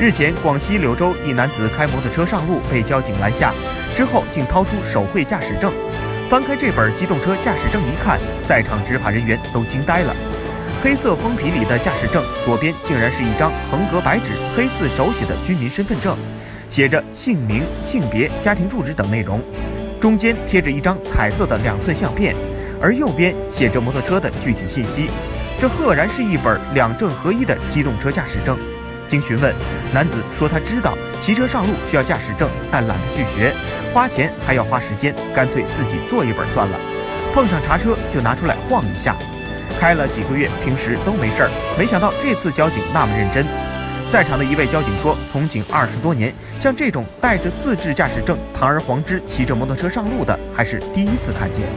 日前，广西柳州一男子开摩托车上路被交警拦下，之后竟掏出手绘驾驶证。翻开这本机动车驾驶证一看，在场执法人员都惊呆了。黑色封皮里的驾驶证左边竟然是一张横格白纸，黑字手写的居民身份证，写着姓名、性别、家庭住址等内容。中间贴着一张彩色的两寸相片，而右边写着摩托车的具体信息。这赫然是一本两证合一的机动车驾驶证。经询问，男子说他知道骑车上路需要驾驶证，但懒得去学，花钱还要花时间，干脆自己做一本算了。碰上查车就拿出来晃一下，开了几个月，平时都没事儿。没想到这次交警那么认真。在场的一位交警说，从警二十多年，像这种带着自制驾驶证堂而皇之骑着摩托车上路的，还是第一次看见。